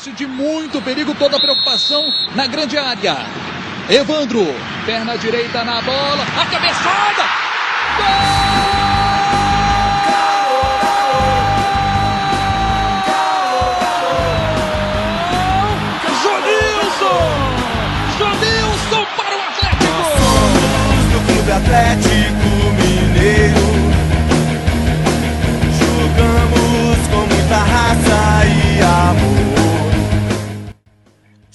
lance de muito perigo, toda a preocupação na grande área. Evandro, perna direita na bola, a cabeçada! Gol! Atlético Mineiro.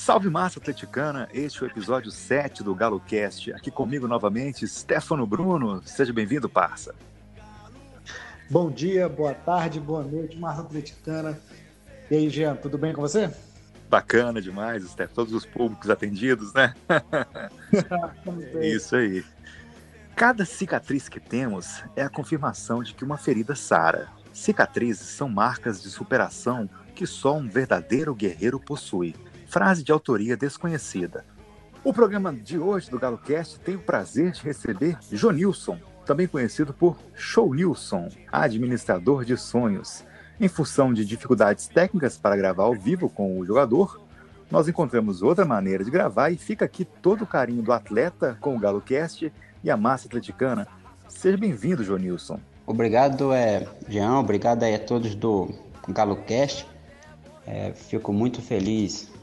Salve massa atleticana, este é o episódio 7 do Galo Cast. Aqui comigo novamente, Stefano Bruno. Seja bem-vindo, parça. Bom dia, boa tarde, boa noite, massa atleticana. E aí, Jean, tudo bem com você? Bacana demais, Steph. Todos os públicos atendidos, né? Isso aí. Cada cicatriz que temos é a confirmação de que uma ferida sara. Cicatrizes são marcas de superação que só um verdadeiro guerreiro possui. Frase de autoria desconhecida. O programa de hoje do GaloCast tem o prazer de receber Jonilson, também conhecido por Show Nilson, administrador de sonhos. Em função de dificuldades técnicas para gravar ao vivo com o jogador, nós encontramos outra maneira de gravar e fica aqui todo o carinho do atleta com o GaloCast e a massa atleticana. Seja bem-vindo, Jonilson. Obrigado, é, Jean. Obrigado aí a todos do GaloCast. É, fico muito feliz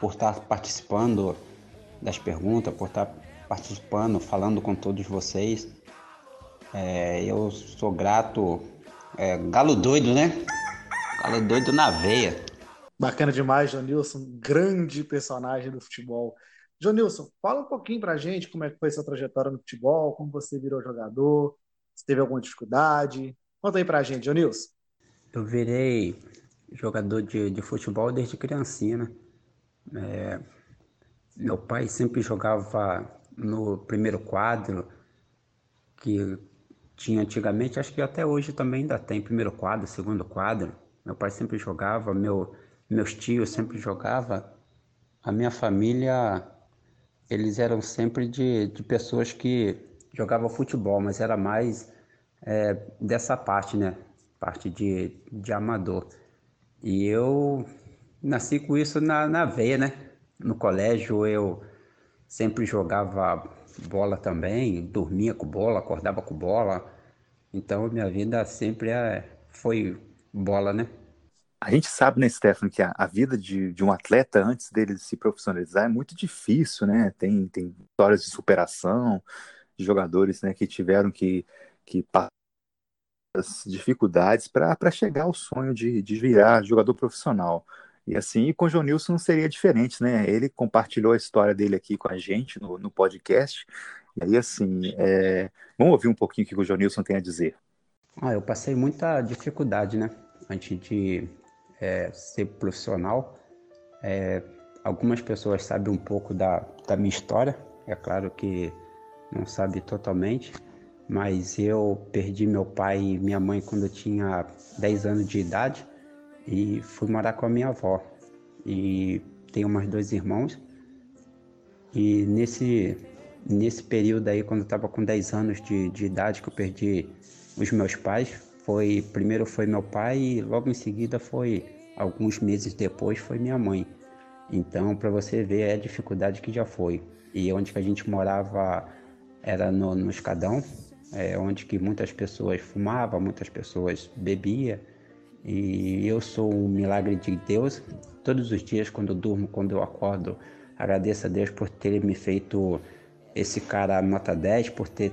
por estar participando das perguntas, por estar participando, falando com todos vocês. É, eu sou grato. É, galo doido, né? Galo doido na veia. Bacana demais, Jonilson. Grande personagem do futebol. Jonilson, fala um pouquinho pra gente como é que foi sua trajetória no futebol, como você virou jogador, se teve alguma dificuldade. Conta aí pra gente, Jonilson. Eu virei jogador de, de futebol desde criancinha, né? É, meu pai sempre jogava no primeiro quadro, que tinha antigamente, acho que até hoje também ainda tem primeiro quadro, segundo quadro. Meu pai sempre jogava, meu, meus tios sempre jogavam. A minha família eles eram sempre de, de pessoas que jogavam futebol, mas era mais é, dessa parte, né? Parte de, de amador. E eu nasci com isso na, na veia, né? No colégio eu sempre jogava bola também, dormia com bola, acordava com bola. Então minha vida sempre é, foi bola, né? A gente sabe, né, Stefano, que a, a vida de, de, um atleta antes dele se profissionalizar é muito difícil, né? Tem, tem histórias de superação, de jogadores né, que tiveram que, que passar as dificuldades para chegar ao sonho de, de virar jogador profissional. E assim, e com o João Nilson não seria diferente, né? Ele compartilhou a história dele aqui com a gente no, no podcast. E aí, assim, é... vamos ouvir um pouquinho o que o João Nilson tem a dizer. Ah, eu passei muita dificuldade, né? Antes de é, ser profissional. É, algumas pessoas sabem um pouco da, da minha história, é claro que não sabe totalmente, mas eu perdi meu pai e minha mãe quando eu tinha 10 anos de idade e fui morar com a minha avó. E tenho mais dois irmãos. E nesse, nesse período aí, quando eu estava com 10 anos de, de idade, que eu perdi os meus pais, foi primeiro foi meu pai e logo em seguida foi alguns meses depois foi minha mãe. Então, para você ver a dificuldade que já foi. E onde que a gente morava era no, no escadão, é, onde que muitas pessoas fumavam, muitas pessoas bebiam. E eu sou um milagre de Deus. Todos os dias, quando eu durmo, quando eu acordo, agradeço a Deus por ter me feito esse cara nota 10, por ter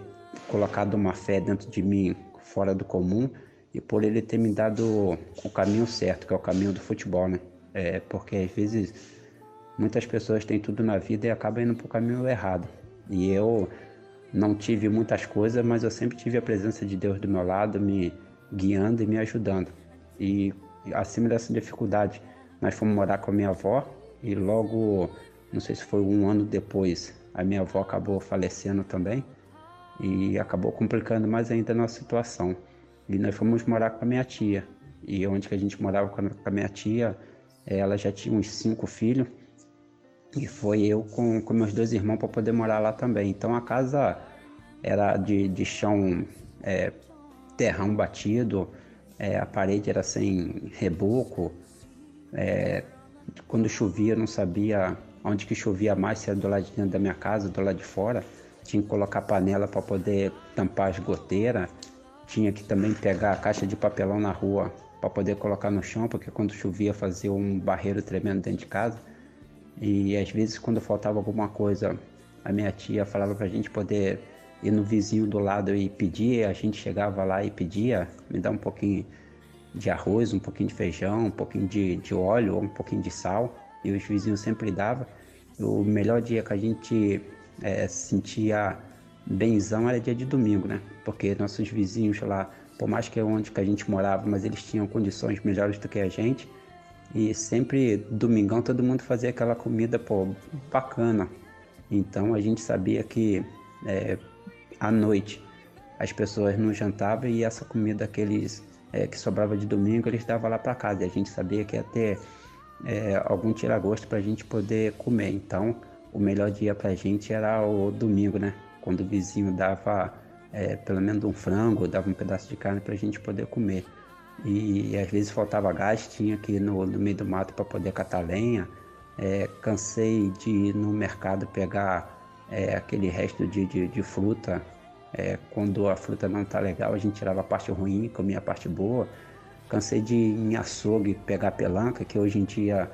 colocado uma fé dentro de mim fora do comum e por ele ter me dado o caminho certo, que é o caminho do futebol, né? É, porque às vezes muitas pessoas têm tudo na vida e acabam indo para o caminho errado. E eu não tive muitas coisas, mas eu sempre tive a presença de Deus do meu lado, me guiando e me ajudando. E acima dessa dificuldade, nós fomos morar com a minha avó e logo, não sei se foi um ano depois, a minha avó acabou falecendo também e acabou complicando mais ainda a nossa situação. E nós fomos morar com a minha tia. E onde que a gente morava com a minha tia, ela já tinha uns cinco filhos. E foi eu com, com meus dois irmãos para poder morar lá também. Então a casa era de, de chão é, terrão batido, é, a parede era sem reboco, é, quando chovia, eu não sabia onde que chovia mais, se era do lado de dentro da minha casa, do lado de fora. Tinha que colocar panela para poder tampar as goteiras. Tinha que também pegar a caixa de papelão na rua para poder colocar no chão, porque quando chovia fazia um barreiro tremendo dentro de casa. E às vezes quando faltava alguma coisa, a minha tia falava para a gente poder ir no vizinho do lado e pedir, a gente chegava lá e pedia, me dá um pouquinho de arroz, um pouquinho de feijão, um pouquinho de, de óleo, um pouquinho de sal, e os vizinhos sempre davam. O melhor dia que a gente é, sentia benzão era dia de domingo, né? Porque nossos vizinhos lá, por mais que é onde que a gente morava, mas eles tinham condições melhores do que a gente. E sempre domingão todo mundo fazia aquela comida, pô, bacana. Então a gente sabia que é, à noite as pessoas não jantavam e essa comida que eles é, que sobrava de domingo eles davam lá para casa. E a gente sabia que ia ter é, algum tiragosto para a gente poder comer. Então o melhor dia para a gente era o domingo, né? Quando o vizinho dava é, pelo menos um frango, dava um pedaço de carne para a gente poder comer. E, e, às vezes faltava gás, tinha que ir no, no meio do mato para poder catar lenha. É, cansei de ir no mercado pegar é, aquele resto de, de, de fruta. É, quando a fruta não tá legal, a gente tirava a parte ruim, comia a parte boa. Cansei de ir em açougue pegar pelanca, que hoje em dia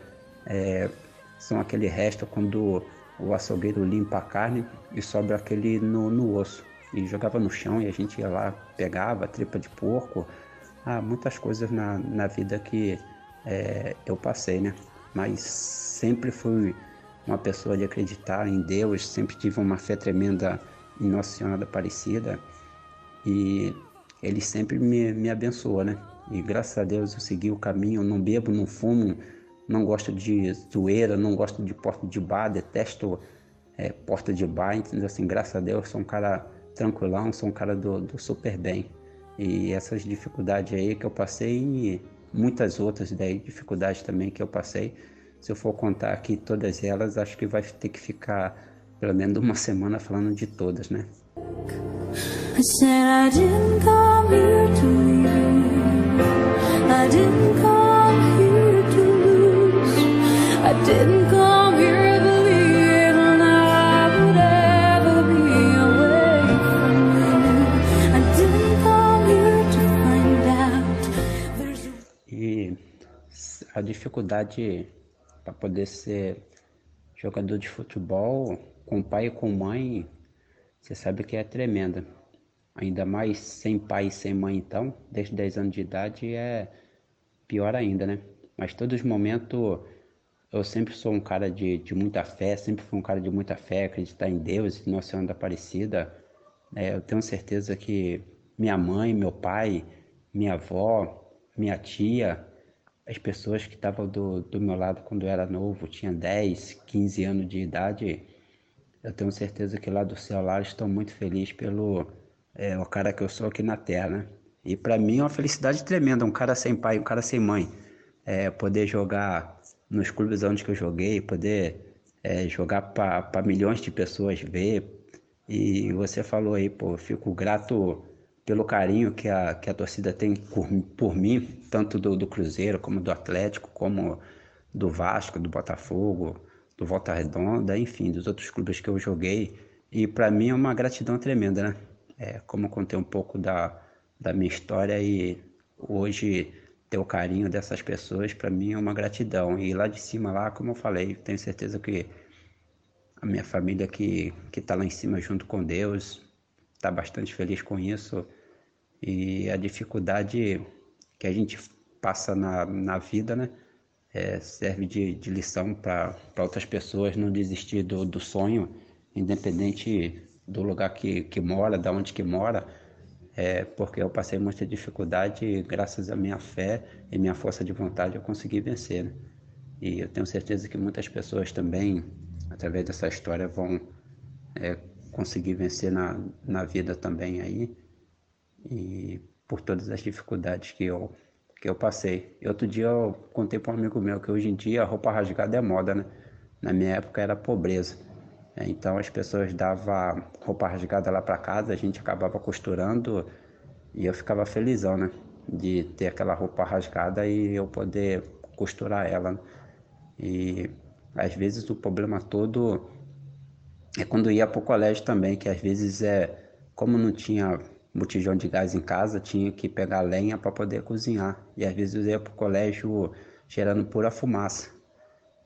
é, são aquele resto quando o açougueiro limpa a carne e sobra aquele no, no osso. E jogava no chão e a gente ia lá, pegava tripa de porco. Ah, muitas coisas na, na vida que é, eu passei, né? Mas sempre fui uma pessoa de acreditar em Deus, sempre tive uma fé tremenda em Nossa Senhora da Aparecida e Ele sempre me, me abençoou, né? E graças a Deus eu segui o caminho, não bebo, não fumo, não gosto de zoeira, não gosto de porta de bar, detesto é, porta de bar, então assim, graças a Deus sou um cara tranquilão, sou um cara do, do super bem. E essas dificuldades aí que eu passei e muitas outras daí, dificuldades também que eu passei, se eu for contar aqui todas elas, acho que vai ter que ficar pelo menos uma semana falando de todas, né? E a dificuldade para poder ser jogador de futebol com pai e com mãe, você sabe que é tremenda. Ainda mais sem pai e sem mãe, então, desde 10 anos de idade é pior ainda, né? Mas todos os momentos eu sempre sou um cara de, de muita fé, sempre fui um cara de muita fé, acreditar em Deus, Nossa Senhora da Aparecida. É, eu tenho certeza que minha mãe, meu pai, minha avó, minha tia, as pessoas que estavam do, do meu lado quando eu era novo, tinha 10, 15 anos de idade, eu tenho certeza que lá do céu lá estão muito felizes pelo é, o cara que eu sou aqui na Terra, né? E para mim é uma felicidade tremenda, um cara sem pai, um cara sem mãe, é, poder jogar nos clubes onde eu joguei, poder é, jogar para milhões de pessoas ver. E você falou aí, pô, eu fico grato pelo carinho que a, que a torcida tem por, por mim, tanto do, do Cruzeiro como do Atlético, como do Vasco, do Botafogo, do Volta Redonda, enfim, dos outros clubes que eu joguei. E para mim é uma gratidão tremenda, né? É, como contei um pouco da, da minha história e hoje ter o carinho dessas pessoas, para mim é uma gratidão. E lá de cima, lá, como eu falei, tenho certeza que a minha família que está lá em cima junto com Deus, está bastante feliz com isso. E a dificuldade que a gente passa na, na vida, né? É, serve de, de lição para outras pessoas não desistir do, do sonho, independente do lugar que, que mora, da onde que mora, é, porque eu passei muita dificuldade e graças à minha fé e minha força de vontade eu consegui vencer. Né? E eu tenho certeza que muitas pessoas também, através dessa história, vão é, conseguir vencer na, na vida também aí e por todas as dificuldades que eu que eu passei. E outro dia eu contei para um amigo meu que hoje em dia a roupa rasgada é moda, né? Na minha época era pobreza. É, então as pessoas davam roupa rasgada lá para casa, a gente acabava costurando e eu ficava felizão, né? De ter aquela roupa rasgada e eu poder costurar ela. Né? E às vezes o problema todo é quando ia para o colégio também, que às vezes é como não tinha botijão de gás em casa, tinha que pegar lenha para poder cozinhar. E às vezes eu ia para o colégio gerando pura fumaça.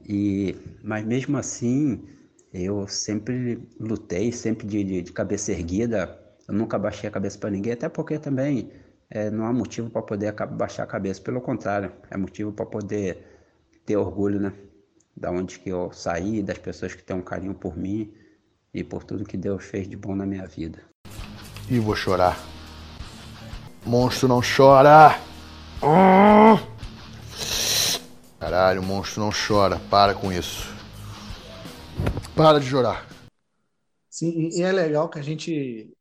E, mas mesmo assim, eu sempre lutei, sempre de, de, de cabeça erguida. Eu nunca baixei a cabeça para ninguém, até porque também é, não há motivo para poder baixar a cabeça. Pelo contrário, é motivo para poder ter orgulho, né? Da onde que eu saí, das pessoas que têm um carinho por mim e por tudo que Deus fez de bom na minha vida. E vou chorar. Monstro não chora! Caralho, monstro não chora. Para com isso. Para de chorar. Sim, e é legal que a gente.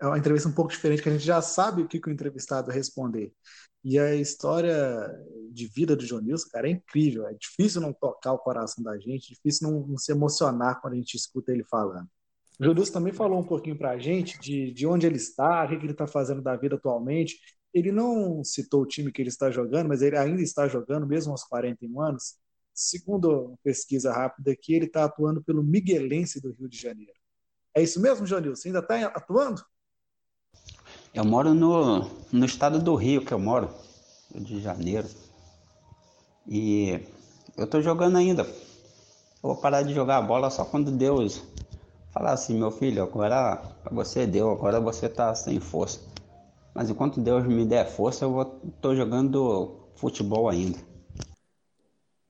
É uma entrevista um pouco diferente, que a gente já sabe o que, que o entrevistado vai responder. E a história de vida do Jonilson, cara, é incrível. É difícil não tocar o coração da gente, difícil não, não se emocionar quando a gente escuta ele falando. O Jonilson também falou um pouquinho para a gente de, de onde ele está, o que, ele está fazendo da vida atualmente. Ele não citou o time que ele está jogando, mas ele ainda está jogando, mesmo aos 41 anos. Segundo uma pesquisa rápida aqui, ele está atuando pelo Miguelense do Rio de Janeiro. É isso mesmo, Jonilson? Ainda está atuando? Eu moro no, no estado do Rio, que eu moro, Rio de Janeiro. E eu tô jogando ainda. Eu vou parar de jogar a bola só quando Deus falar assim, meu filho, agora você deu, agora você tá sem força. Mas enquanto Deus me der força, eu vou, tô jogando futebol ainda.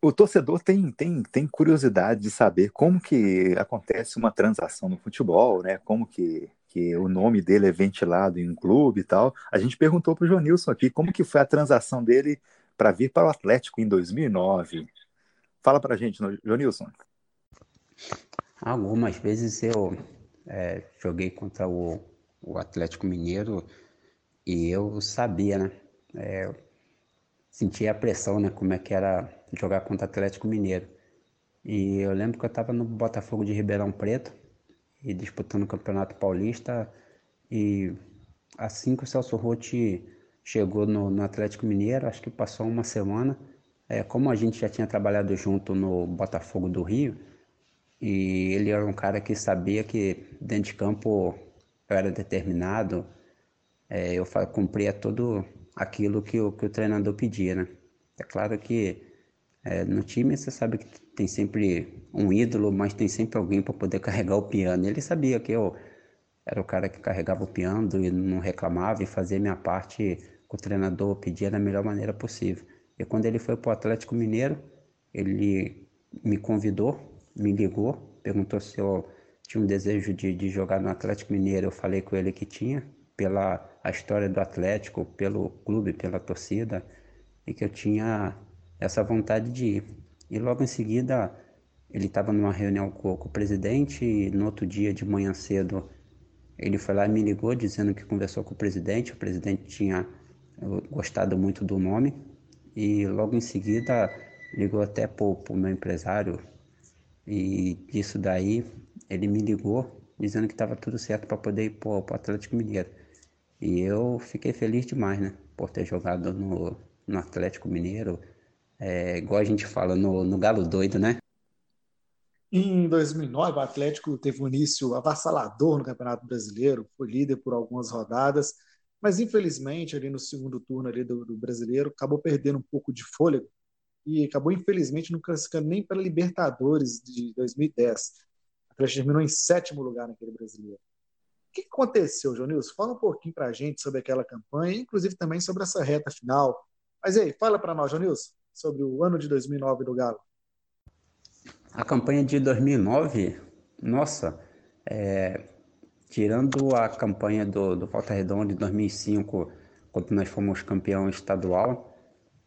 O torcedor tem, tem, tem curiosidade de saber como que acontece uma transação no futebol, né? Como que que o nome dele é ventilado em um clube e tal. A gente perguntou para o Jonilson aqui como que foi a transação dele para vir para o Atlético em 2009. Fala para a gente, Jonilson. Algumas vezes eu é, joguei contra o, o, Atlético Mineiro e eu sabia, né? É, sentia a pressão, né? Como é que era jogar contra o Atlético Mineiro. E eu lembro que eu estava no Botafogo de Ribeirão Preto e disputando o Campeonato Paulista. E assim que o Celso Rotti chegou no, no, Atlético Mineiro, acho que passou uma semana, é, como a gente já tinha trabalhado junto no Botafogo do Rio, e ele era um cara que sabia que dentro de campo eu era determinado, é, eu cumpria tudo aquilo que o, que o treinador pedia, né? É claro que é, no time você sabe que tem sempre um ídolo, mas tem sempre alguém para poder carregar o piano. Ele sabia que eu era o cara que carregava o piano e não reclamava e fazia minha parte que o treinador pedia da melhor maneira possível. E quando ele foi para o Atlético Mineiro, ele me convidou, me ligou, perguntou se eu tinha um desejo de, de jogar no Atlético Mineiro. Eu falei com ele que tinha, pela a história do Atlético, pelo clube, pela torcida, e que eu tinha essa vontade de ir. E logo em seguida ele estava numa reunião com, o presidente e no outro dia de manhã cedo ele foi lá e me ligou dizendo que conversou com o presidente, o presidente tinha gostado muito do nome e logo em seguida ligou até para o meu empresário e disso daí ele me ligou dizendo que estava tudo certo para poder ir para o Atlético Mineiro. E eu fiquei feliz demais, né? Por ter jogado no, no Atlético Mineiro, é, igual a gente fala, no, no Galo Doido, né? Em 2009, o Atlético teve um início avassalador no Campeonato Brasileiro, foi líder por algumas rodadas, mas infelizmente ali no segundo turno ali do, do Brasileiro acabou perdendo um pouco de fôlego e acabou infelizmente não classificando nem para Libertadores de 2010. O Atlético terminou em sétimo lugar naquele Brasileiro. O que aconteceu, Jonilson? Fala um pouquinho para a gente sobre aquela campanha, inclusive também sobre essa reta final. Mas aí, fala para nós, Jonilson sobre o ano de 2009 do Galo? A campanha de 2009, nossa, é, tirando a campanha do, do Volta Redonda de 2005, quando nós fomos campeão estadual,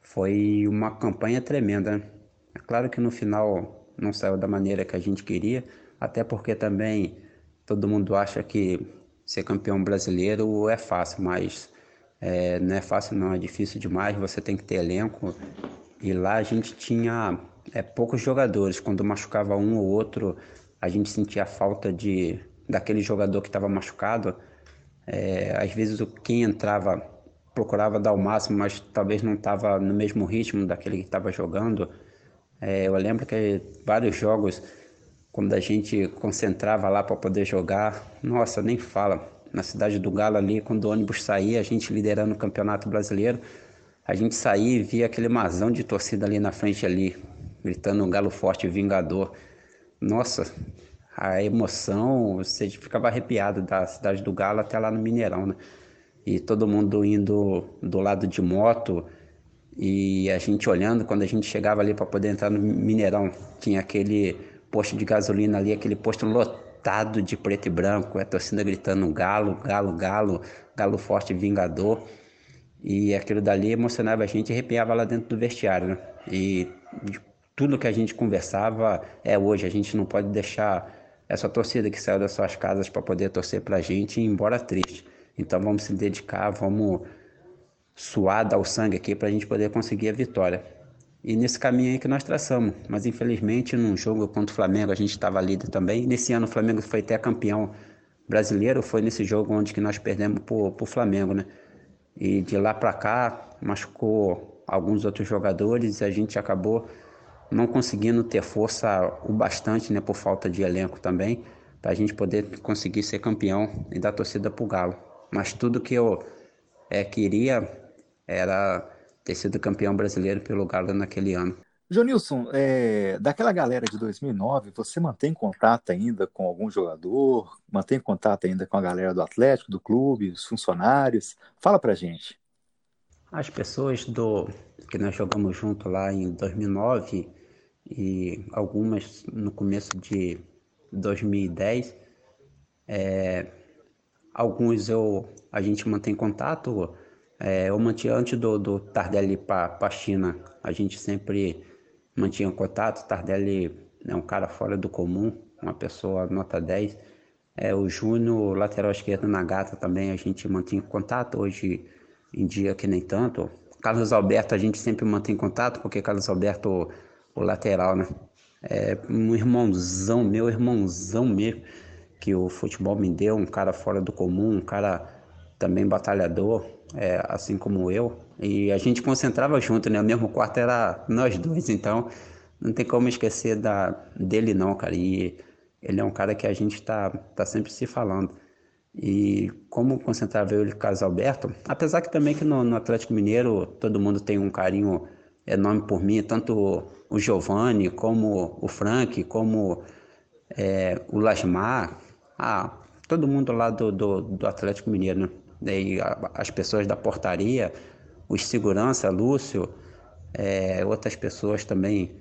foi uma campanha tremenda. Né? É claro que no final não saiu da maneira que a gente queria, até porque também todo mundo acha que ser campeão brasileiro é fácil, mas é, não é fácil não, é difícil demais, você tem que ter elenco, e lá a gente tinha é, poucos jogadores. Quando machucava um ou outro, a gente sentia falta de daquele jogador que estava machucado. É, às vezes quem entrava procurava dar o máximo, mas talvez não estava no mesmo ritmo daquele que estava jogando. É, eu lembro que vários jogos, quando a gente concentrava lá para poder jogar, nossa, nem fala. Na cidade do Galo ali, quando o ônibus saía, a gente liderando o Campeonato Brasileiro, a gente saía e via aquele mazão de torcida ali na frente ali, gritando um Galo Forte Vingador. Nossa, a emoção, você ficava arrepiado da cidade do Galo até lá no Mineirão, né? E todo mundo indo do lado de moto, e a gente olhando, quando a gente chegava ali para poder entrar no Mineirão, tinha aquele posto de gasolina ali, aquele posto lotado de preto e branco, a torcida gritando galo, galo, galo, galo forte, vingador. E aquilo dali emocionava a gente e arrepiava lá dentro do vestiário, né? E tudo que a gente conversava é hoje, a gente não pode deixar essa torcida que saiu das suas casas para poder torcer para a gente embora triste. Então vamos se dedicar, vamos suar, dar o sangue aqui para a gente poder conseguir a vitória. E nesse caminho aí que nós traçamos. Mas infelizmente, num jogo contra o Flamengo, a gente estava líder também. Nesse ano o Flamengo foi até campeão brasileiro, foi nesse jogo onde que nós perdemos para o Flamengo, né? E de lá para cá, machucou alguns outros jogadores e a gente acabou não conseguindo ter força o bastante, né, por falta de elenco também, para a gente poder conseguir ser campeão e dar torcida para o Galo. Mas tudo que eu é, queria era ter sido campeão brasileiro pelo Galo naquele ano. Jonilson, é, daquela galera de 2009, você mantém contato ainda com algum jogador? Mantém contato ainda com a galera do Atlético, do clube, os funcionários? Fala pra gente. As pessoas do que nós jogamos junto lá em 2009 e algumas no começo de 2010, é, alguns eu a gente mantém contato é, eu mantinha antes do, do Tardelli para a China, a gente sempre mantinha contato. Tardelli é um cara fora do comum, uma pessoa nota 10. É, o Júnior, lateral esquerdo na gata também, a gente mantinha contato. Hoje em dia que nem tanto. Carlos Alberto a gente sempre mantém contato, porque Carlos Alberto, o lateral, né? É um irmãozão, meu irmãozão mesmo, que o futebol me deu, um cara fora do comum, um cara também batalhador, é, assim como eu, e a gente concentrava junto, né? O mesmo quarto era nós dois, então não tem como esquecer da, dele não, cara. E ele é um cara que a gente tá, tá sempre se falando. E como concentrava eu e o Carlos Alberto, apesar que também que no, no, Atlético Mineiro todo mundo tem um carinho enorme por mim, tanto o Giovanni, como o Frank, como é, o Lasmar, ah, todo mundo lá do, do, do Atlético Mineiro, né? Daí as pessoas da portaria, os segurança, Lúcio, é, outras pessoas também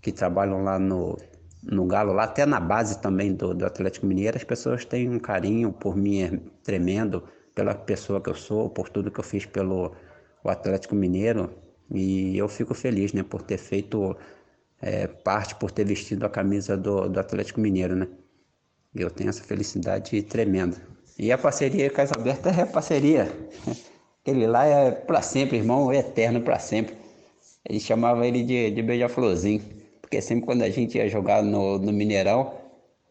que trabalham lá no, no Galo, lá até na base também do, do Atlético Mineiro, as pessoas têm um carinho por mim é tremendo, pela pessoa que eu sou, por tudo que eu fiz pelo Atlético Mineiro. E eu fico feliz né, por ter feito é, parte, por ter vestido a camisa do, do Atlético Mineiro. Né? Eu tenho essa felicidade tremenda. E a parceria Casa Aberta é parceria. Aquele lá é para sempre, irmão, é eterno para sempre. Ele chamava ele de, de beija-florzinho, porque sempre quando a gente ia jogar no, no Mineirão,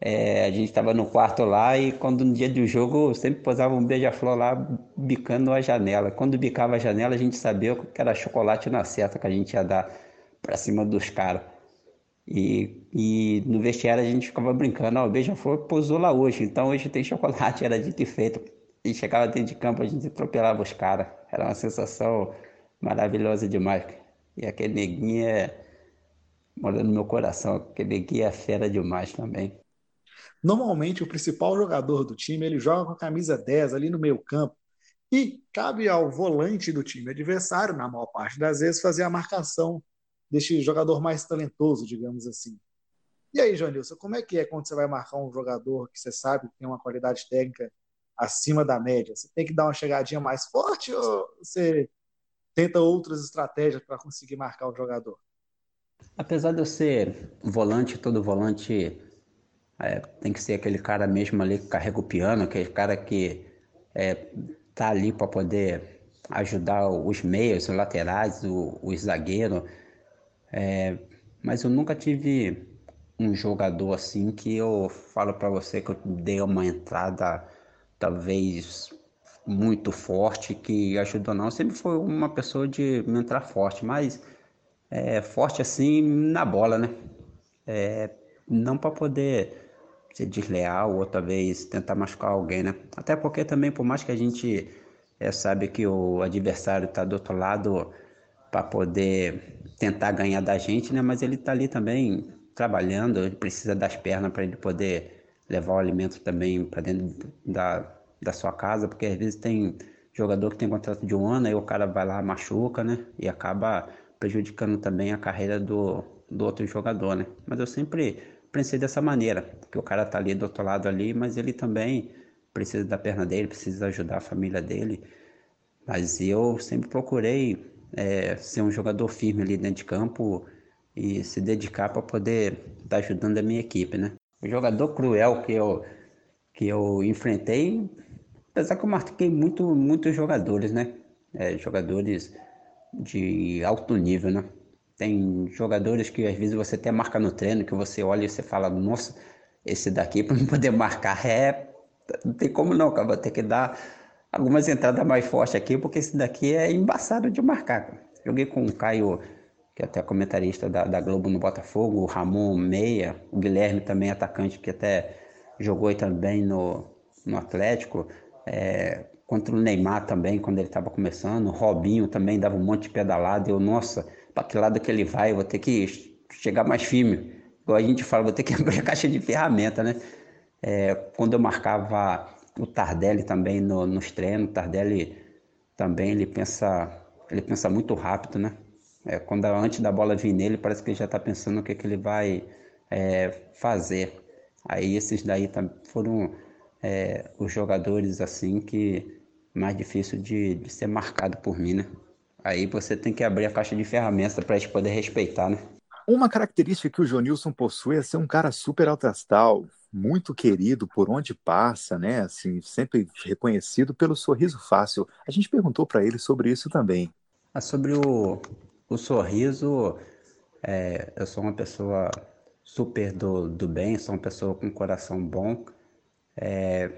é, a gente estava no quarto lá e quando no dia do jogo sempre posava um beija-flor lá bicando a janela. Quando bicava a janela, a gente sabia que era chocolate na certa que a gente ia dar para cima dos caras. E, e no vestiário a gente ficava brincando, ó, o beija-flor pousou lá hoje, então hoje tem chocolate, era dito e feito. E chegava dentro de campo, a gente atropelava os caras. Era uma sensação maravilhosa demais. E aquele neguinho é. mora no meu coração, aquele neguinho é fera demais também. Normalmente, o principal jogador do time ele joga com a camisa 10 ali no meio campo. E cabe ao volante do time adversário, na maior parte das vezes, fazer a marcação deste jogador mais talentoso, digamos assim. E aí, Joanilson, como é que é quando você vai marcar um jogador que você sabe que tem uma qualidade técnica acima da média? Você tem que dar uma chegadinha mais forte ou você tenta outras estratégias para conseguir marcar o jogador? Apesar de eu ser volante, todo volante é, tem que ser aquele cara mesmo ali que carrega o piano, aquele cara que é, tá ali para poder ajudar os meios, os laterais, o, o zagueiro. É, mas eu nunca tive um jogador assim que eu falo para você que eu dei uma entrada talvez muito forte que ajudou não. sempre foi uma pessoa de me entrar forte, mas é, forte assim na bola, né? É, não para poder ser desleal ou talvez tentar machucar alguém, né? Até porque também, por mais que a gente é, sabe que o adversário está do outro lado para poder tentar ganhar da gente, né? Mas ele está ali também trabalhando, ele precisa das pernas para ele poder levar o alimento também para dentro da, da sua casa, porque às vezes tem jogador que tem contrato de um ano, aí o cara vai lá, machuca, né? E acaba prejudicando também a carreira do, do outro jogador, né? Mas eu sempre pensei dessa maneira, que o cara tá ali do outro lado ali, mas ele também precisa da perna dele, precisa ajudar a família dele. Mas eu sempre procurei é, ser um jogador firme ali dentro de campo e se dedicar para poder estar tá ajudando a minha equipe, né? O jogador cruel que eu que eu enfrentei, apesar que eu marquei muito muitos jogadores, né? É, jogadores de alto nível, né? Tem jogadores que às vezes você até marca no treino, que você olha e você fala, nossa, esse daqui para não poder marcar é. Não tem como não, cara. Vou ter que dar algumas entradas mais fortes aqui, porque esse daqui é embaçado de marcar. Joguei com o Caio, que é até comentarista da, da Globo no Botafogo, o Ramon Meia, o Guilherme também, atacante, que até jogou também no, no Atlético. É, contra o Neymar também, quando ele estava começando. O Robinho também dava um monte de pedalada. Eu, nossa, para que lado que ele vai, eu vou ter que chegar mais firme. Igual a gente fala, vou ter que abrir a caixa de ferramenta, né? É, quando eu marcava o Tardelli também no, nos treinos, o Tardelli também ele pensa, ele pensa muito rápido, né? É, quando antes da bola vir nele, parece que ele já está pensando o que, que ele vai é, fazer. Aí esses daí foram é, os jogadores assim que mais difícil de, de ser marcado por mim, né? Aí você tem que abrir a caixa de ferramentas para gente poder respeitar, né? Uma característica que o Jonilson possui é ser um cara super alto astral, muito querido por onde passa, né? Assim, sempre reconhecido pelo sorriso fácil. A gente perguntou para ele sobre isso também. Ah, sobre o, o sorriso, é, eu sou uma pessoa super do, do bem, sou uma pessoa com coração bom. É,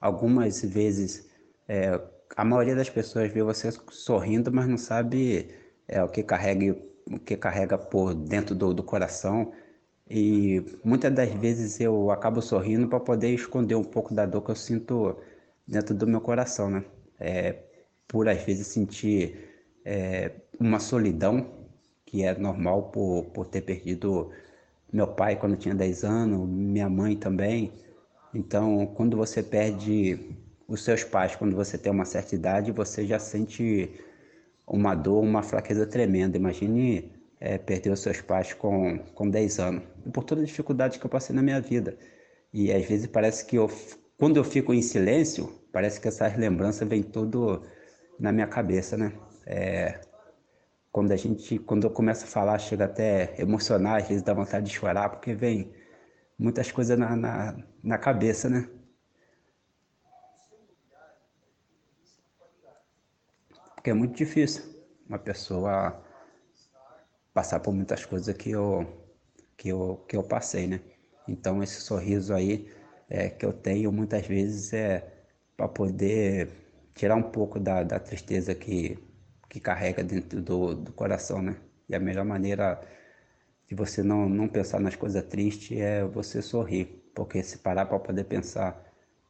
algumas vezes é, a maioria das pessoas vê você sorrindo, mas não sabe é, o que carrega o que carrega por dentro do, do coração. E muitas das vezes eu acabo sorrindo para poder esconder um pouco da dor que eu sinto dentro do meu coração, né? É, por às vezes sentir é, uma solidão que é normal por, por ter perdido meu pai quando tinha 10 anos, minha mãe também. Então, quando você perde os seus pais, quando você tem uma certa idade, você já sente uma dor, uma fraqueza tremenda. Imagine é, perder os seus pais com, com 10 anos, por toda a dificuldade que eu passei na minha vida. E às vezes parece que eu, quando eu fico em silêncio, parece que essas lembranças vêm tudo na minha cabeça, né? É, quando a gente, quando eu começo a falar, chega até emocionar, às vezes dá vontade de chorar, porque vem muitas coisas na, na, na cabeça, né? Porque é muito difícil uma pessoa passar por muitas coisas que eu, que eu, que eu passei, né? Então esse sorriso aí é, que eu tenho muitas vezes é para poder tirar um pouco da, da tristeza que, que carrega dentro do, do coração, né? E a melhor maneira de você não, não pensar nas coisas tristes é você sorrir, porque se parar para poder pensar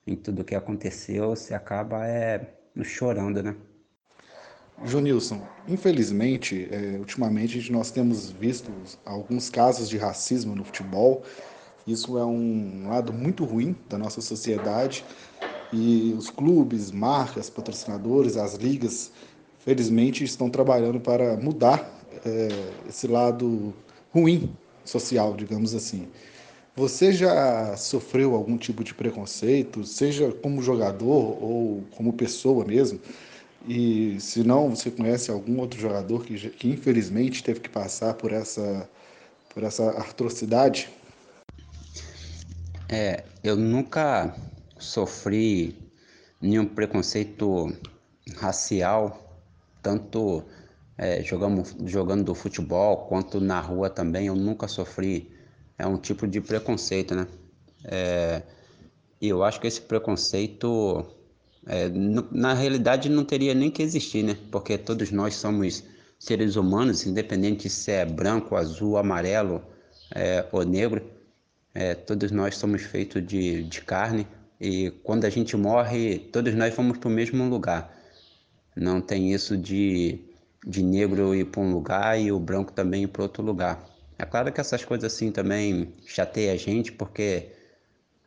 em tudo que aconteceu, você acaba é, chorando, né? Jonilson, infelizmente, é, ultimamente nós temos visto alguns casos de racismo no futebol. Isso é um lado muito ruim da nossa sociedade e os clubes, marcas, patrocinadores, as ligas, felizmente estão trabalhando para mudar é, esse lado ruim social, digamos assim. Você já sofreu algum tipo de preconceito, seja como jogador ou como pessoa mesmo? E se não, você conhece algum outro jogador que, que infelizmente teve que passar por essa, por essa atrocidade? É, eu nunca sofri nenhum preconceito racial, tanto é, jogando, jogando futebol quanto na rua também, eu nunca sofri é um tipo de preconceito, né? É, e eu acho que esse preconceito é, na realidade não teria nem que existir, né? Porque todos nós somos, seres humanos, independente se é branco, azul, amarelo é, ou negro, é, todos nós somos feitos de, de carne e quando a gente morre, todos nós vamos para o mesmo lugar. Não tem isso de, de negro ir para um lugar e o branco também ir para outro lugar. É claro que essas coisas assim também chateiam a gente, porque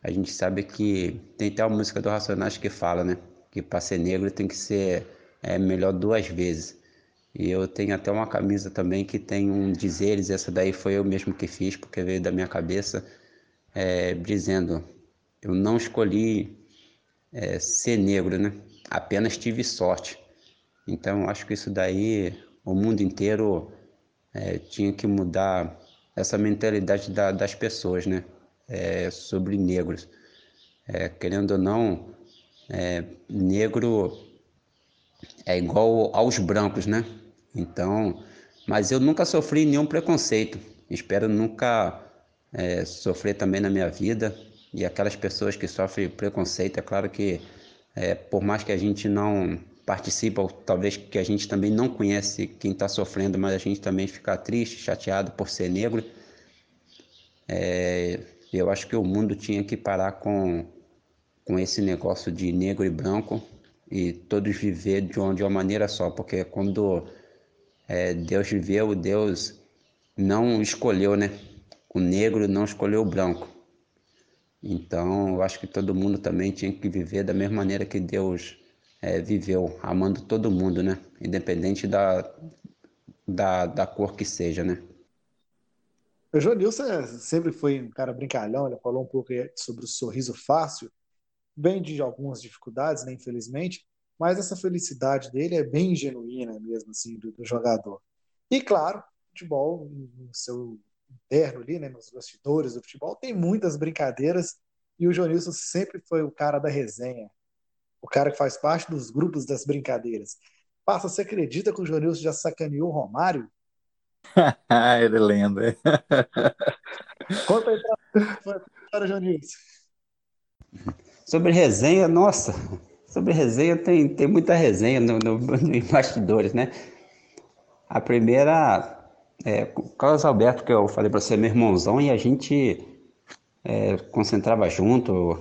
a gente sabe que tem até uma música do Racionais que fala, né? Que para ser negro tem que ser é, melhor duas vezes. E eu tenho até uma camisa também que tem um dizeres, essa daí foi eu mesmo que fiz, porque veio da minha cabeça, é, dizendo: Eu não escolhi é, ser negro, né? Apenas tive sorte. Então, acho que isso daí, o mundo inteiro é, tinha que mudar essa mentalidade da, das pessoas, né? É, sobre negros. É, querendo ou não, é, negro é igual aos brancos, né? Então, mas eu nunca sofri nenhum preconceito. Espero nunca é, sofrer também na minha vida. E aquelas pessoas que sofrem preconceito, é claro que é, por mais que a gente não participa, ou talvez que a gente também não conhece quem está sofrendo, mas a gente também fica triste, chateado por ser negro. É, eu acho que o mundo tinha que parar com, com esse negócio de negro e branco e todos viver de uma, de uma maneira só, porque quando é, Deus viveu, Deus não escolheu, né? O negro não escolheu o branco. Então, eu acho que todo mundo também tinha que viver da mesma maneira que Deus é, viveu, amando todo mundo, né? Independente da, da, da cor que seja, né? O Joanilson é, sempre foi um cara brincalhão, ele falou um pouco sobre o sorriso fácil, vem de algumas dificuldades, né, infelizmente, mas essa felicidade dele é bem genuína mesmo, assim, do, do jogador. E claro, futebol, no seu interno ali, né, nos bastidores do futebol, tem muitas brincadeiras e o Joanilson sempre foi o cara da resenha, o cara que faz parte dos grupos das brincadeiras. Passa, você acredita que o Joanilson já sacaneou o Romário? Ele lembra. Conta aí pra, história. Sobre resenha, nossa, sobre resenha tem, tem muita resenha no, no, no bastidores, né? A primeira é o Carlos Alberto, que eu falei para você, meu irmãozão, e a gente é, concentrava junto,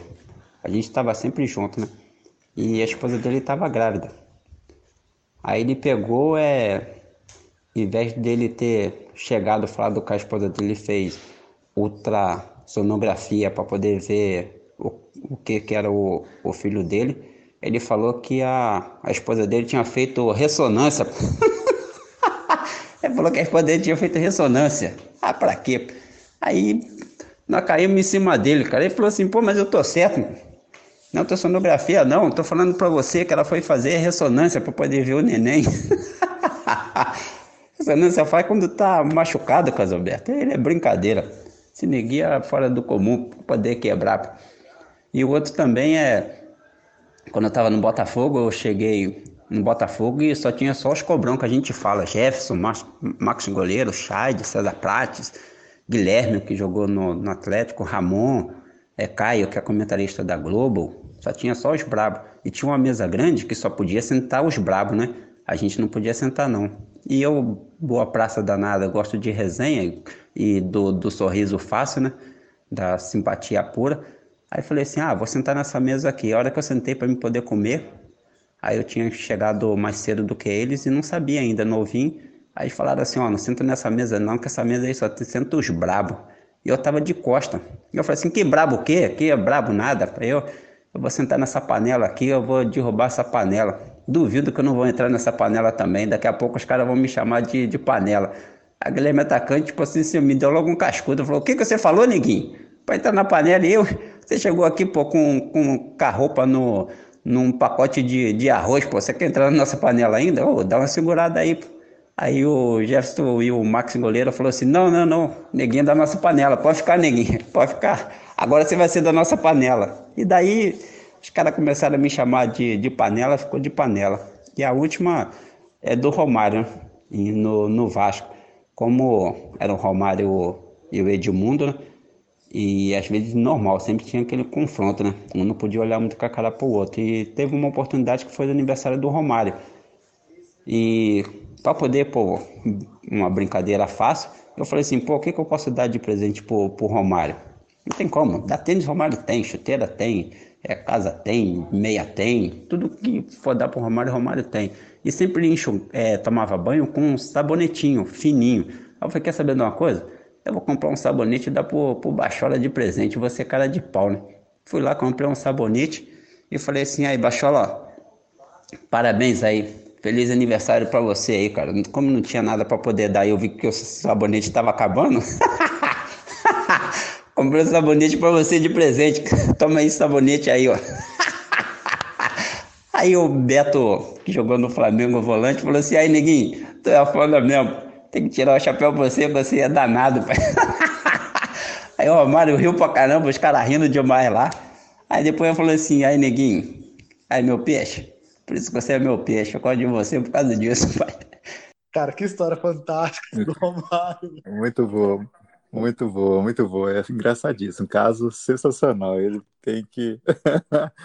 a gente estava sempre junto, né? E a esposa dele estava grávida. Aí ele pegou, é, em vez dele ter chegado falado com a esposa dele, fez ultrassonografia para poder ver o, o que, que era o, o filho dele, ele falou que a, a esposa dele tinha feito ressonância. ele falou que a esposa dele tinha feito ressonância. Ah, pra quê? Aí nós caímos em cima dele, cara. Ele falou assim, pô, mas eu tô certo. Não tô sonografia, não. Tô falando pra você que ela foi fazer ressonância para poder ver o neném. ressonância faz quando tá machucado, Casalberto. Ele é brincadeira. Se neguia fora do comum poder quebrar. E o outro também é, quando eu estava no Botafogo, eu cheguei no Botafogo e só tinha só os cobrão que a gente fala, Jefferson, Max, Max Goleiro, Chay, César Prates, Guilherme, que jogou no, no Atlético, Ramon, é, Caio, que é comentarista da Globo, só tinha só os brabos. E tinha uma mesa grande que só podia sentar os brabos, né? A gente não podia sentar, não. E eu, boa praça danada, gosto de resenha e do, do sorriso fácil, né? Da simpatia pura. Aí falei assim: ah, vou sentar nessa mesa aqui. A hora que eu sentei para me poder comer, aí eu tinha chegado mais cedo do que eles e não sabia ainda, novinho. Aí falaram assim: ó, não senta nessa mesa não, que essa mesa aí só senta os brabo. E eu tava de costa. E eu falei assim: que brabo o quê? Que é brabo nada. Eu, eu vou sentar nessa panela aqui, eu vou derrubar essa panela. Duvido que eu não vou entrar nessa panela também. Daqui a pouco os caras vão me chamar de, de panela. A Guilherme Atacante, tipo assim, me deu logo um cascudo. Falou: o que, que você falou, neguinho? Pra entrar na panela e eu. Você chegou aqui, pô, com, com, com a roupa no, num pacote de, de arroz, pô. Você quer entrar na nossa panela ainda? Dá uma segurada aí, pô. Aí o Jefferson e o Max Goleiro falou assim: não, não, não, neguinho da nossa panela, pode ficar, neguinho, pode ficar. Agora você vai ser da nossa panela. E daí os caras começaram a me chamar de, de panela, ficou de panela. E a última é do Romário, no, no Vasco. Como era o Romário e o Edmundo, né? E às vezes normal, sempre tinha aquele confronto, né? Um não podia olhar muito com a cara outro. E teve uma oportunidade que foi do aniversário do Romário. E para poder pôr uma brincadeira fácil, eu falei assim, pô, o que, que eu posso dar de presente pro, pro Romário? Não tem como. Dá tênis, Romário tem, chuteira tem, é, casa tem, meia tem, tudo que for dar pro Romário, Romário tem. E sempre enxo, é, tomava banho com um sabonetinho fininho. Aí eu falei, quer saber de uma coisa? Eu vou comprar um sabonete e dar pro, pro Bachola de presente, você cara de pau, né? Fui lá, comprei um sabonete e falei assim, aí, Bachola, parabéns aí, Feliz aniversário para você aí, cara. Como não tinha nada para poder dar, eu vi que o sabonete estava acabando. Comprei um sabonete para você de presente. Toma aí sabonete aí, ó. Aí o Beto, que jogou no Flamengo, o volante, falou assim: aí, neguinho, tu é foda mesmo. Tem que tirar o chapéu pra você, você é danado, pai. Aí o Romário riu pra caramba, os caras rindo demais lá. Aí depois eu falei assim: aí, neguinho, aí, meu peixe. Por isso que você é meu peixe. Eu gosto de você por causa disso, pai. Cara, que história fantástica do Romário. Muito boa. Muito boa, muito boa. É engraçadíssimo. Um caso sensacional. Ele tem que.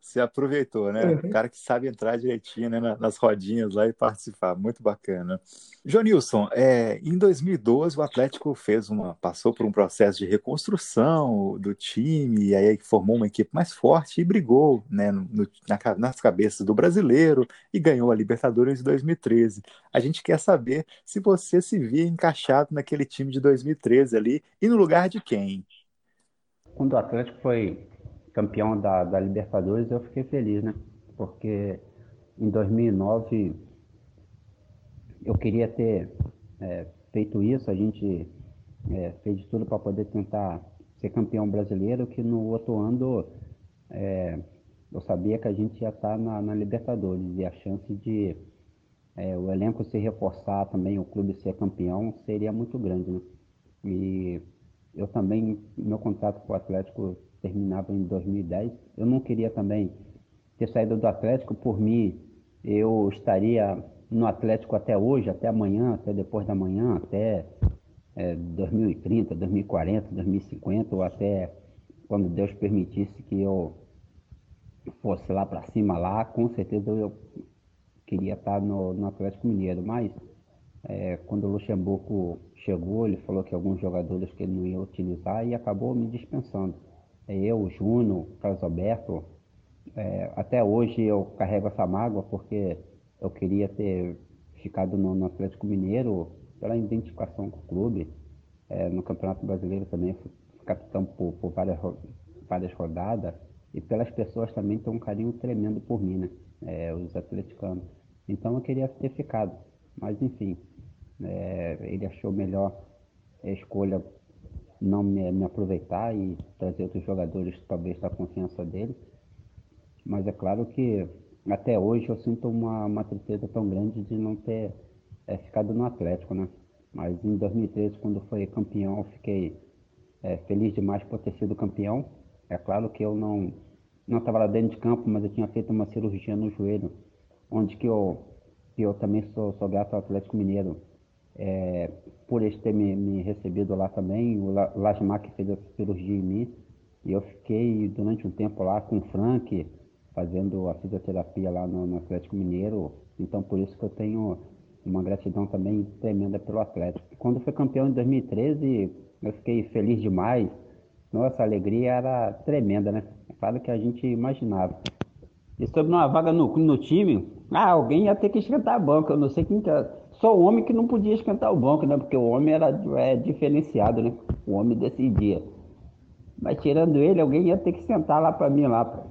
Se aproveitou, né? O cara que sabe entrar direitinho né, nas rodinhas lá e participar. Muito bacana. Jonilson, é, em 2012 o Atlético fez uma, passou por um processo de reconstrução do time, e aí formou uma equipe mais forte e brigou né, no, na, nas cabeças do brasileiro e ganhou a Libertadores de 2013. A gente quer saber se você se via encaixado naquele time de 2013 ali e no lugar de quem? Quando o Atlético foi campeão da, da Libertadores, eu fiquei feliz, né? Porque em 2009 eu queria ter é, feito isso, a gente é, fez tudo para poder tentar ser campeão brasileiro, que no outro ano é, eu sabia que a gente ia estar na, na Libertadores e a chance de é, o elenco se reforçar também, o clube ser campeão, seria muito grande, né? E eu também, meu contrato com o Atlético terminava em 2010. Eu não queria também ter saído do Atlético por mim, eu estaria no Atlético até hoje, até amanhã, até depois da manhã, até é, 2030, 2040, 2050, ou até quando Deus permitisse que eu fosse lá para cima lá, com certeza eu queria estar no, no Atlético Mineiro, mas é, quando o Luxemburgo chegou, ele falou que alguns jogadores que ele não ia utilizar e acabou me dispensando. É, eu, o Júnior, o Carlos Alberto, é, até hoje eu carrego essa mágoa porque eu queria ter ficado no, no Atlético Mineiro pela identificação com o clube. É, no Campeonato Brasileiro também fui capitão por, por várias, várias rodadas e pelas pessoas também tem um carinho tremendo por mim, né? É, os atleticanos. Então eu queria ter ficado, mas enfim, é, ele achou melhor a escolha não me, me, aproveitar e trazer outros jogadores talvez da confiança dele. Mas é claro que até hoje eu sinto uma, uma tristeza tão grande de não ter é, ficado no Atlético, né? Mas em 2013, quando foi campeão, eu fiquei é, feliz demais por ter sido campeão. É claro que eu não não estava lá dentro de campo, mas eu tinha feito uma cirurgia no joelho, onde que eu, que eu também sou, sou grato ao Atlético Mineiro é, por eles ter me, me, recebido lá também. O Lasmar que fez a cirurgia em mim. E eu fiquei durante um tempo lá com o Frank, fazendo a fisioterapia lá no, no, Atlético Mineiro. Então, por isso que eu tenho uma gratidão também tremenda pelo Atlético. Quando foi campeão em 2013, eu fiquei feliz demais. Nossa, alegria era tremenda, né? Claro que a gente imaginava. E sobre uma vaga no, no time, ah, alguém ia ter que esquentar a banca. Eu não sei quem que era. Só o homem que não podia esquentar o banco, né? Porque o homem era é, diferenciado, né? O homem decidia. Mas tirando ele, alguém ia ter que sentar lá para mim lá.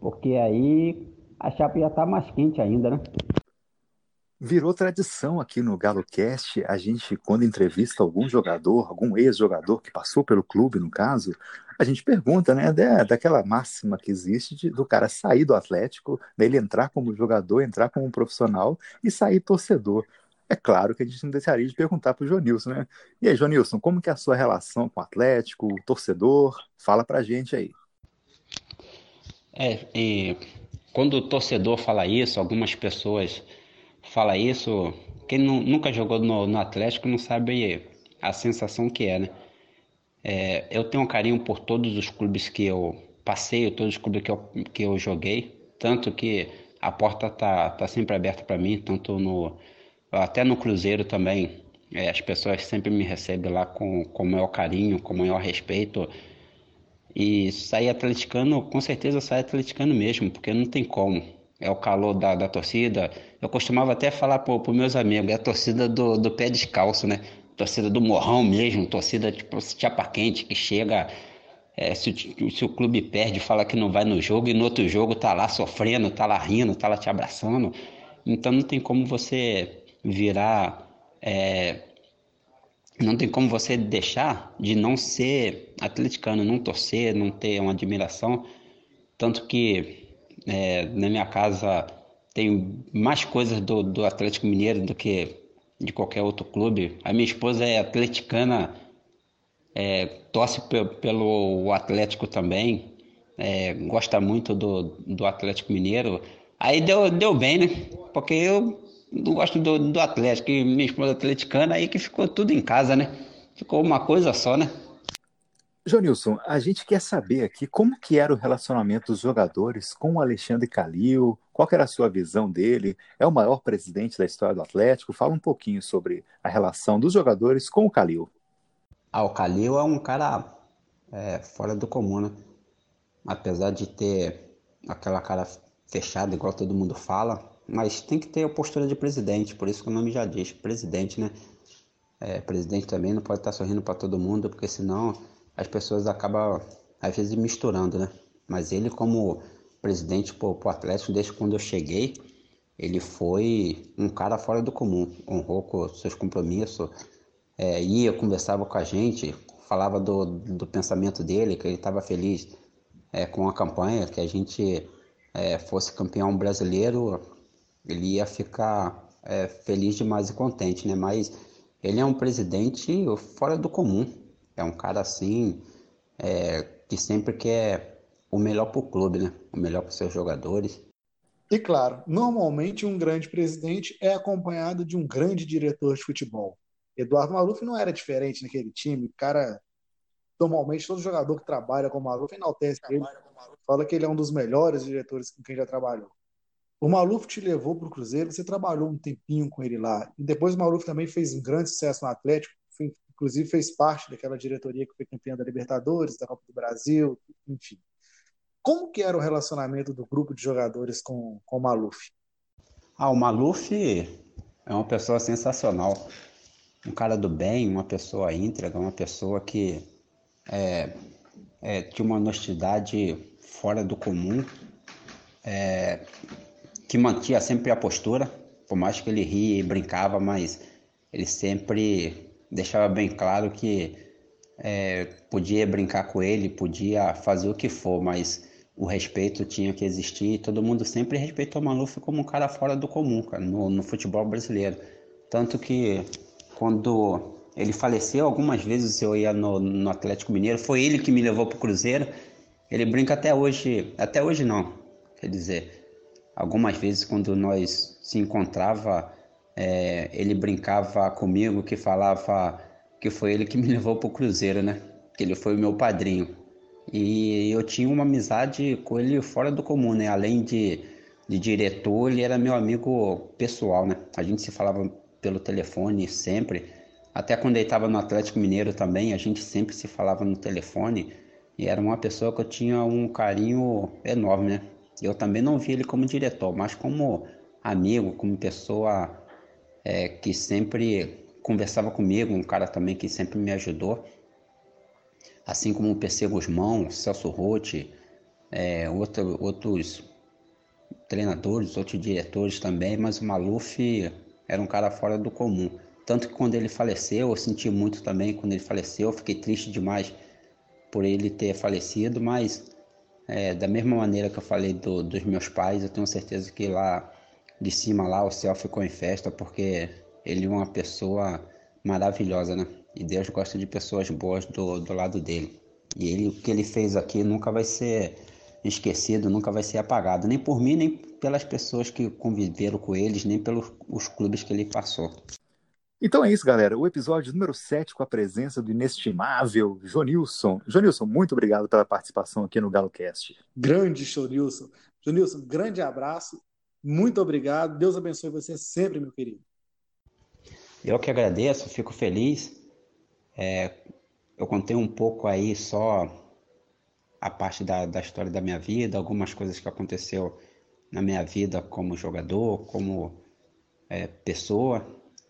Porque aí a chapa ia estar tá mais quente ainda, né? Virou tradição aqui no GaloCast, a gente, quando entrevista algum jogador, algum ex-jogador que passou pelo clube, no caso, a gente pergunta, né, da, daquela máxima que existe de, do cara sair do Atlético, dele entrar como jogador, entrar como profissional e sair torcedor. É claro que a gente não deixaria de perguntar para o Jonilson, né? E aí, Jonilson, como que é a sua relação com o Atlético, o torcedor? Fala pra gente aí. É, e quando o torcedor fala isso, algumas pessoas falam isso, quem não, nunca jogou no, no, Atlético não sabe a sensação que é, né? É, eu tenho um carinho por todos os clubes que eu passei, todos os clubes que eu, que eu joguei, tanto que a porta tá, tá sempre aberta para mim, tanto no, Até no Cruzeiro também, é, as pessoas sempre me recebem lá com, com o maior carinho, com o maior respeito. E sair atleticano, com certeza sair atleticano mesmo, porque não tem como. É o calor da, da torcida. Eu costumava até falar para os meus amigos, é a torcida do, do pé descalço, né? Torcida do morrão mesmo, torcida tipo chapa quente, que chega. É, se, se, o clube perde, fala que não vai no jogo, e no outro jogo tá lá sofrendo, tá lá rindo, tá lá te abraçando. Então não tem como você virar é, não tem como você deixar de não ser atleticano, não torcer, não ter uma admiração. Tanto que é, na minha casa tem mais coisas do, do Atlético Mineiro do que de qualquer outro clube. A minha esposa é atleticana, é, torce pelo Atlético também, é, gosta muito do, do Atlético Mineiro. Aí deu, deu bem, né? Porque eu não gosto do, do Atlético, e minha esposa atleticana, aí que ficou tudo em casa, né? Ficou uma coisa só, né? Jonilson, a gente quer saber aqui como que era o relacionamento dos jogadores com o Alexandre Calil, qual era a sua visão dele, é o maior presidente da história do Atlético, fala um pouquinho sobre a relação dos jogadores com o Calil. Ah, o Calil é um cara é, fora do comum, né? Apesar de ter aquela cara fechada, igual todo mundo fala, mas tem que ter a postura de presidente, por isso que o nome já diz, presidente, né? É, presidente também não pode estar sorrindo para todo mundo, porque senão as pessoas acabam, às vezes, misturando, né? Mas ele, como presidente para o Atlético, desde quando eu cheguei, ele foi um cara fora do comum, honrou com seus compromissos, é, ia, conversava com a gente, falava do, do pensamento dele, que ele estava feliz é, com a campanha, que a gente é, fosse campeão brasileiro, ele ia ficar é, feliz demais e contente, né? Mas ele é um presidente fora do comum. É um cara assim é, que sempre quer o melhor para o clube, né? O melhor para seus jogadores. E claro, normalmente um grande presidente é acompanhado de um grande diretor de futebol. Eduardo Maluf não era diferente naquele time. O cara, normalmente todo jogador que trabalha com o Maluf enaltece ele, fala que ele é um dos melhores diretores com quem já trabalhou. O Maluf te levou para o Cruzeiro, você trabalhou um tempinho com ele lá. E depois o Maluf também fez um grande sucesso no Atlético, inclusive fez parte daquela diretoria que foi campeã da Libertadores, da Copa do Brasil, enfim. Como que era o relacionamento do grupo de jogadores com, com o Maluf? Ah, o Maluf é uma pessoa sensacional. Um cara do bem, uma pessoa íntegra, uma pessoa que é, é, tinha uma honestidade fora do comum. É, que mantinha sempre a postura, por mais que ele ria e brincava, mas ele sempre deixava bem claro que é, podia brincar com ele, podia fazer o que for, mas o respeito tinha que existir e todo mundo sempre respeitou o Maluf como um cara fora do comum, cara, no, no futebol brasileiro. Tanto que quando ele faleceu, algumas vezes eu ia no, no Atlético Mineiro, foi ele que me levou para o Cruzeiro. Ele brinca até hoje, até hoje não, quer dizer, Algumas vezes, quando nós se encontrava, é, ele brincava comigo, que falava que foi ele que me levou para o Cruzeiro, né? Que ele foi o meu padrinho. E eu tinha uma amizade com ele fora do comum, né? Além de, de diretor, ele era meu amigo pessoal, né? A gente se falava pelo telefone sempre. Até quando ele estava no Atlético Mineiro também, a gente sempre se falava no telefone. E era uma pessoa que eu tinha um carinho enorme, né? Eu também não vi ele como diretor, mas como amigo, como pessoa é, que sempre conversava comigo, um cara também que sempre me ajudou, assim como o PC Guzmão, Celso Rotti, é, outro, outros treinadores, outros diretores também, mas o Maluf era um cara fora do comum. Tanto que quando ele faleceu, eu senti muito também quando ele faleceu, fiquei triste demais por ele ter falecido, mas é, da mesma maneira que eu falei do, dos meus pais, eu tenho certeza que lá de cima lá o céu ficou em festa porque ele é uma pessoa maravilhosa, né? E Deus gosta de pessoas boas do, do lado dele. E ele, o que ele fez aqui nunca vai ser esquecido, nunca vai ser apagado, nem por mim, nem pelas pessoas que conviveram com eles, nem pelos os clubes que ele passou. Então é isso, galera. O episódio número 7 com a presença do inestimável Jonilson. Jonilson, muito obrigado pela participação aqui no GaloCast. Grande Jonilson. Jonilson, grande abraço. Muito obrigado. Deus abençoe você sempre, meu querido. Eu que agradeço, fico feliz. É, eu contei um pouco aí só a parte da, da história da minha vida, algumas coisas que aconteceu na minha vida como jogador, como é, pessoa.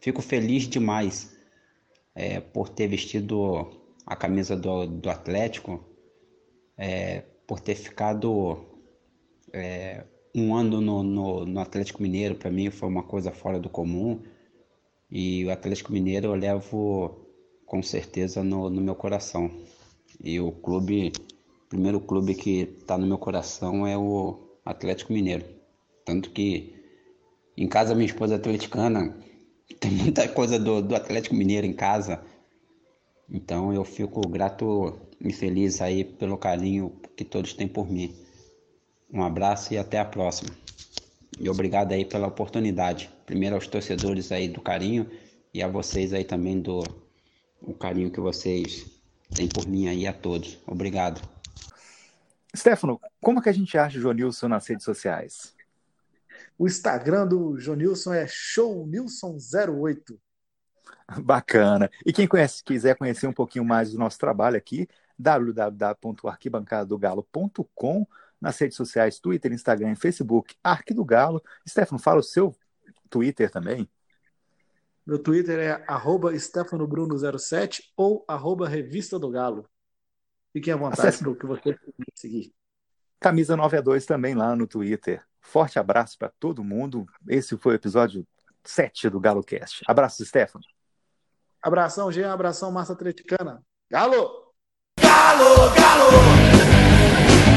Fico feliz demais é, por ter vestido a camisa do, do Atlético, é, por ter ficado é, um ano no, no, no Atlético Mineiro, para mim foi uma coisa fora do comum. E o Atlético Mineiro eu levo com certeza no, no meu coração. E o clube, o primeiro clube que está no meu coração é o Atlético Mineiro. Tanto que em casa minha esposa é atleticana, tem muita coisa do, do Atlético Mineiro em casa. Então eu fico grato e feliz aí pelo carinho que todos têm por mim. Um abraço e até a próxima. E obrigado aí pela oportunidade. Primeiro aos torcedores aí do carinho e a vocês aí também do o carinho que vocês têm por mim aí a todos. Obrigado. Stefano, como que a gente acha o Jonilson nas redes sociais? O Instagram do Jonilson é shownilson08. Bacana. E quem conhece, quiser conhecer um pouquinho mais do nosso trabalho aqui, www.arquibancadadogalo.com, nas redes sociais, Twitter, Instagram e Facebook, Arque do Galo. Stefano, fala o seu Twitter também. Meu Twitter é arroba stefanobruno07 ou arroba Revista do Galo. Fiquem à vontade Acesse- para o que você seguir. Camisa 9 a 2 também lá no Twitter. Forte abraço para todo mundo. Esse foi o episódio 7 do Galo Cast. Abraço, Stefano. Abração, Jean. Abração, Massa Atleticana. Galo! Galo, galo!